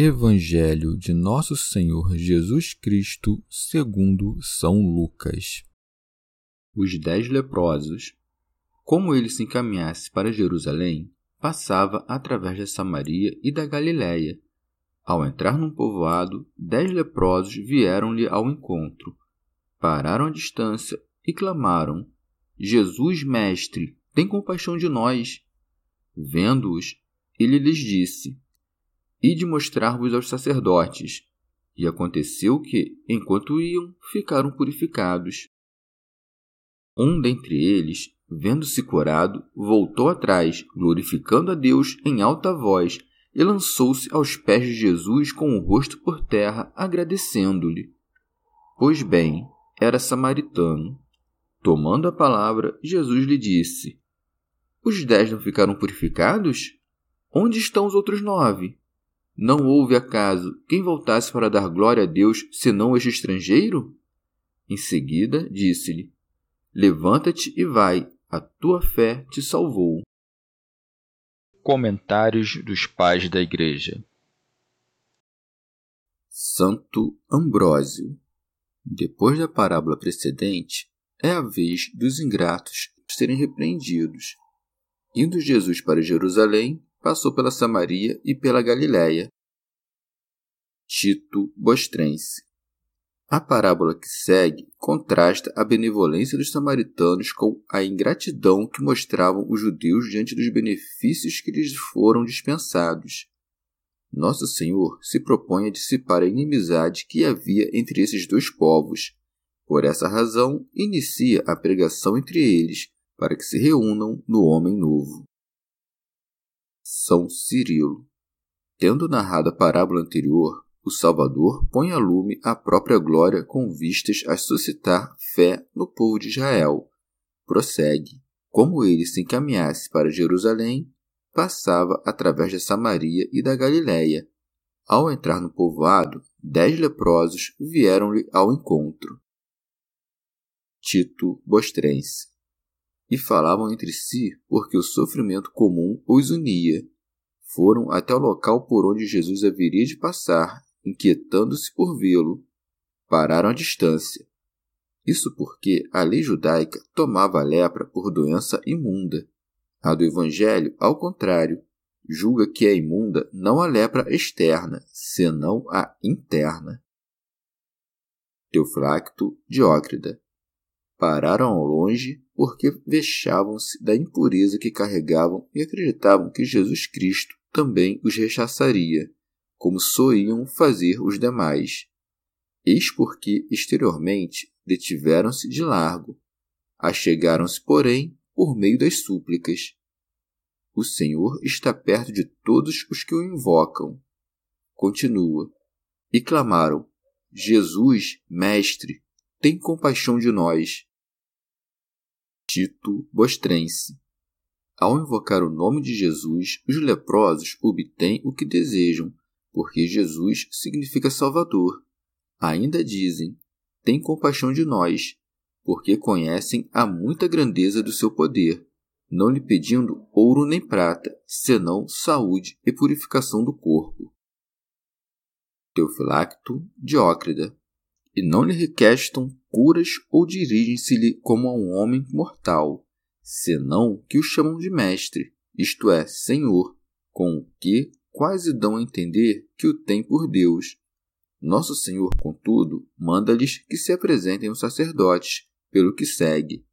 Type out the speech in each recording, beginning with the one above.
Evangelho de Nosso Senhor Jesus Cristo, segundo São Lucas. Os dez leprosos. Como ele se encaminhasse para Jerusalém, passava através da Samaria e da Galiléia. Ao entrar num povoado, dez leprosos vieram-lhe ao encontro. Pararam à distância e clamaram: Jesus, mestre, tem compaixão de nós. Vendo-os, ele lhes disse: e de mostrar-vos aos sacerdotes. E aconteceu que, enquanto iam, ficaram purificados. Um dentre eles, vendo-se curado, voltou atrás, glorificando a Deus em alta voz, e lançou-se aos pés de Jesus com o rosto por terra, agradecendo-lhe. Pois bem, era samaritano. Tomando a palavra, Jesus lhe disse: Os dez não ficaram purificados? Onde estão os outros nove? Não houve acaso quem voltasse para dar glória a Deus senão este estrangeiro? Em seguida, disse-lhe: Levanta-te e vai, a tua fé te salvou. Comentários dos Pais da Igreja Santo Ambrósio. Depois da parábola precedente, é a vez dos ingratos serem repreendidos. Indo Jesus para Jerusalém, passou pela Samaria e pela Galiléia. Tito Bostrense A parábola que segue contrasta a benevolência dos samaritanos com a ingratidão que mostravam os judeus diante dos benefícios que lhes foram dispensados. Nosso Senhor se propõe a dissipar a inimizade que havia entre esses dois povos. Por essa razão, inicia a pregação entre eles, para que se reúnam no homem novo. São Cirilo. Tendo narrado a parábola anterior, o Salvador põe a lume a própria glória com vistas a suscitar fé no povo de Israel. Prossegue. Como ele se encaminhasse para Jerusalém, passava através da Samaria e da Galiléia. Ao entrar no povoado, dez leprosos vieram-lhe ao encontro. Tito Bostrense e falavam entre si porque o sofrimento comum os unia. Foram até o local por onde Jesus haveria de passar, inquietando-se por vê-lo. Pararam à distância. Isso porque a lei judaica tomava a lepra por doença imunda. A do Evangelho, ao contrário, julga que é imunda não a lepra externa, senão a interna. Teofracto Diócrida. Pararam ao longe porque vexavam-se da impureza que carregavam e acreditavam que Jesus Cristo também os rechaçaria, como soliam fazer os demais. Eis porque, exteriormente, detiveram-se de largo. Achegaram-se, porém, por meio das súplicas. O Senhor está perto de todos os que o invocam. Continua. E clamaram: Jesus, Mestre, tem compaixão de nós. Tito Bostrense. Ao invocar o nome de Jesus, os leprosos obtêm o que desejam, porque Jesus significa Salvador. Ainda dizem: tem compaixão de nós, porque conhecem a muita grandeza do seu poder, não lhe pedindo ouro nem prata, senão saúde e purificação do corpo. Teofilacto Diócrida e não lhe requestam curas ou dirigem-se-lhe como a um homem mortal, senão que o chamam de mestre, isto é, senhor, com o que quase dão a entender que o tem por Deus, Nosso Senhor, contudo, manda-lhes que se apresentem aos sacerdotes, pelo que segue.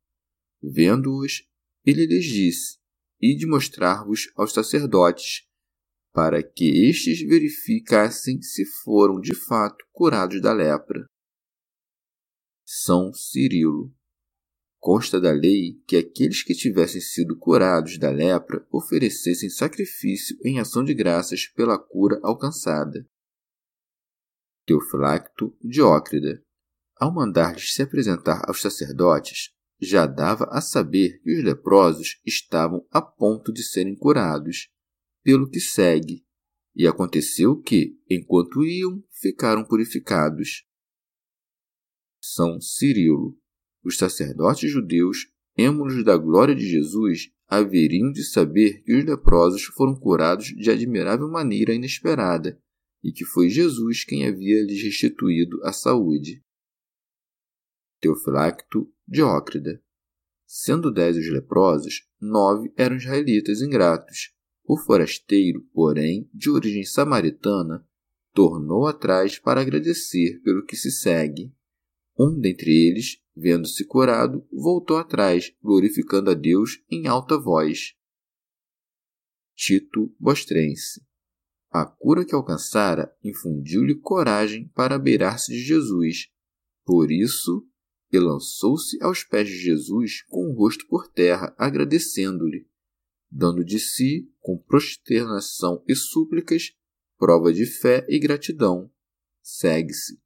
Vendo-os, ele lhes disse: Ide mostrar-vos aos sacerdotes, para que estes verificassem se foram de fato curados da lepra. São Cirilo. Consta da lei que aqueles que tivessem sido curados da lepra oferecessem sacrifício em ação de graças pela cura alcançada. Teofilacto Diócrida. Ao mandar-lhes se apresentar aos sacerdotes, já dava a saber que os leprosos estavam a ponto de serem curados, pelo que segue. E aconteceu que, enquanto iam, ficaram purificados. São Cirilo. Os sacerdotes judeus, êmulos da glória de Jesus, haveriam de saber que os leprosos foram curados de admirável maneira inesperada e que foi Jesus quem havia lhes restituído a saúde. Teofilacto Diócrida. Sendo dez os leprosos, nove eram israelitas ingratos. O forasteiro, porém, de origem samaritana, tornou atrás para agradecer pelo que se segue. Um dentre eles, vendo-se curado, voltou atrás, glorificando a Deus em alta voz. Tito Bostrense a cura que alcançara infundiu-lhe coragem para beirar-se de Jesus. Por isso, ele lançou-se aos pés de Jesus com o rosto por terra, agradecendo-lhe, dando de si, com prosternação e súplicas, prova de fé e gratidão. Segue-se.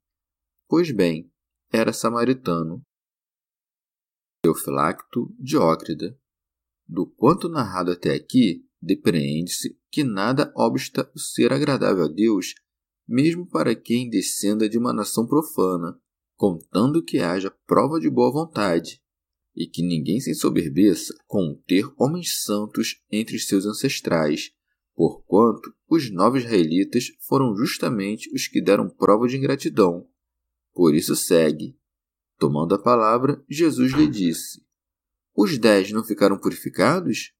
Pois bem, era samaritano. Teofilacto Diócrida. Do quanto narrado até aqui, depreende-se que nada obsta o ser agradável a Deus, mesmo para quem descenda de uma nação profana, contando que haja prova de boa vontade, e que ninguém se ensoberbeça com ter homens santos entre seus ancestrais, porquanto os novos israelitas foram justamente os que deram prova de ingratidão. Por isso segue. Tomando a palavra, Jesus lhe disse: Os dez não ficaram purificados?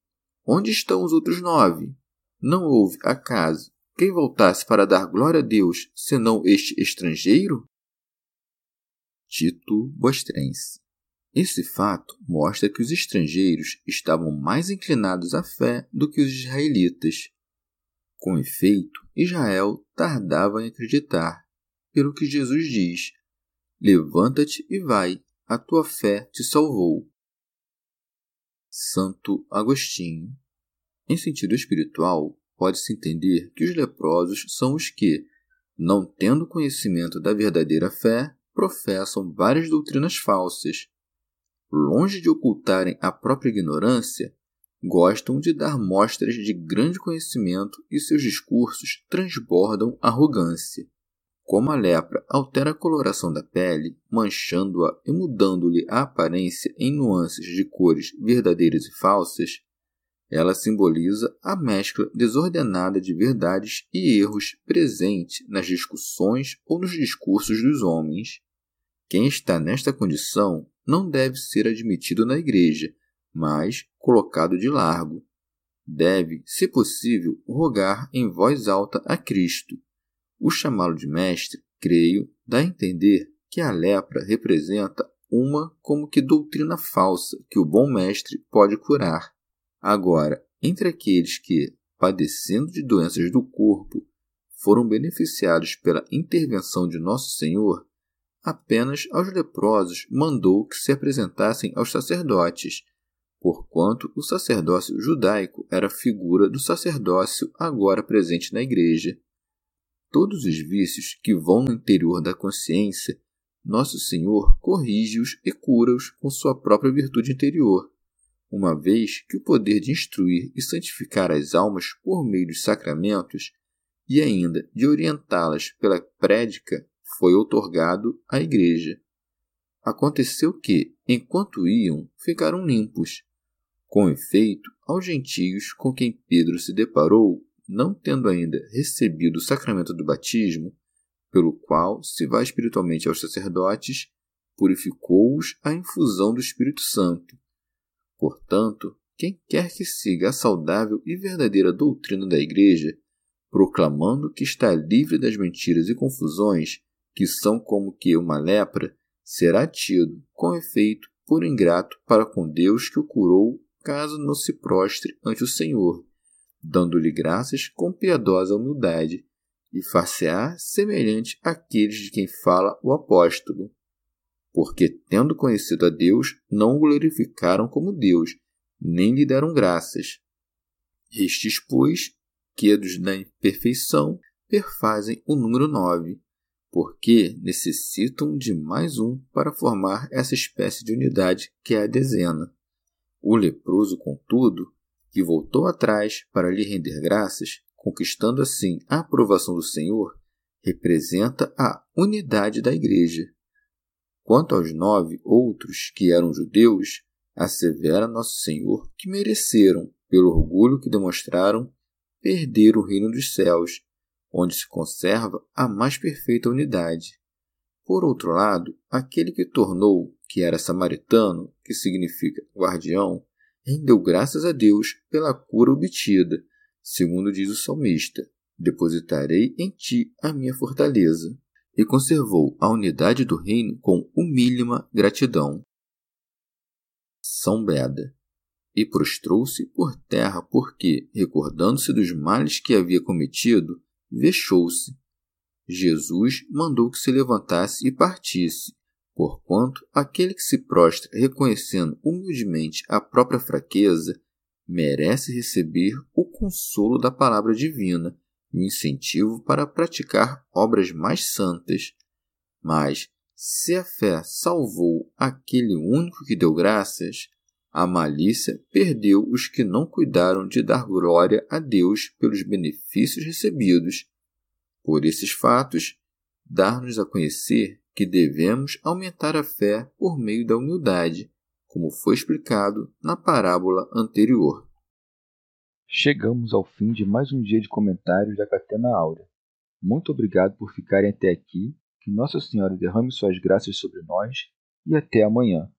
Onde estão os outros nove? Não houve, acaso, quem voltasse para dar glória a Deus, senão este estrangeiro? Tito Bostrense. Esse fato mostra que os estrangeiros estavam mais inclinados à fé do que os israelitas. Com efeito, Israel tardava em acreditar, pelo que Jesus diz: Levanta-te e vai, a tua fé te salvou. Santo Agostinho. Em sentido espiritual, pode-se entender que os leprosos são os que, não tendo conhecimento da verdadeira fé, professam várias doutrinas falsas. Longe de ocultarem a própria ignorância, gostam de dar mostras de grande conhecimento e seus discursos transbordam arrogância. Como a lepra altera a coloração da pele, manchando-a e mudando-lhe a aparência em nuances de cores verdadeiras e falsas, ela simboliza a mescla desordenada de verdades e erros presente nas discussões ou nos discursos dos homens. Quem está nesta condição não deve ser admitido na igreja, mas colocado de largo. Deve, se possível, rogar em voz alta a Cristo o chamá-lo de mestre, creio, dá a entender que a lepra representa uma como que doutrina falsa que o bom mestre pode curar. Agora, entre aqueles que, padecendo de doenças do corpo, foram beneficiados pela intervenção de Nosso Senhor, apenas aos leprosos mandou que se apresentassem aos sacerdotes, porquanto o sacerdócio judaico era figura do sacerdócio agora presente na Igreja. Todos os vícios que vão no interior da consciência, Nosso Senhor corrige-os e cura-os com sua própria virtude interior, uma vez que o poder de instruir e santificar as almas por meio dos sacramentos e ainda de orientá-las pela prédica foi outorgado à Igreja. Aconteceu que, enquanto iam, ficaram limpos. Com efeito, aos gentios com quem Pedro se deparou, não tendo ainda recebido o sacramento do batismo, pelo qual se vai espiritualmente aos sacerdotes, purificou-os a infusão do Espírito Santo. Portanto, quem quer que siga a saudável e verdadeira doutrina da Igreja, proclamando que está livre das mentiras e confusões, que são como que uma lepra, será tido, com efeito, por ingrato para com Deus que o curou, caso não se prostre ante o Senhor, dando-lhe graças com piedosa humildade, e far-se-á semelhante àqueles de quem fala o apóstolo. Porque, tendo conhecido a Deus, não o glorificaram como Deus, nem lhe deram graças. Estes, pois, quedos da imperfeição, perfazem o número nove, porque necessitam de mais um para formar essa espécie de unidade que é a dezena. O leproso, contudo, que voltou atrás para lhe render graças, conquistando assim a aprovação do Senhor, representa a unidade da Igreja. Quanto aos nove outros que eram judeus, assevera Nosso Senhor que mereceram, pelo orgulho que demonstraram, perder o reino dos céus, onde se conserva a mais perfeita unidade. Por outro lado, aquele que tornou que era samaritano, que significa guardião, rendeu graças a Deus pela cura obtida, segundo diz o salmista: Depositarei em ti a minha fortaleza. E conservou a unidade do reino com humílima gratidão. São Beda. E prostrou-se por terra, porque, recordando-se dos males que havia cometido, vexou-se. Jesus mandou que se levantasse e partisse, porquanto aquele que se prostra reconhecendo humildemente a própria fraqueza merece receber o consolo da palavra divina e o incentivo para praticar obras mais santas. Mas, se a fé salvou aquele único que deu graças, a malícia perdeu os que não cuidaram de dar glória a Deus pelos benefícios recebidos. Por esses fatos, dar-nos a conhecer que devemos aumentar a fé por meio da humildade, como foi explicado na parábola anterior. Chegamos ao fim de mais um dia de comentários da Catena Áurea. Muito obrigado por ficarem até aqui, que Nossa Senhora derrame suas graças sobre nós e até amanhã.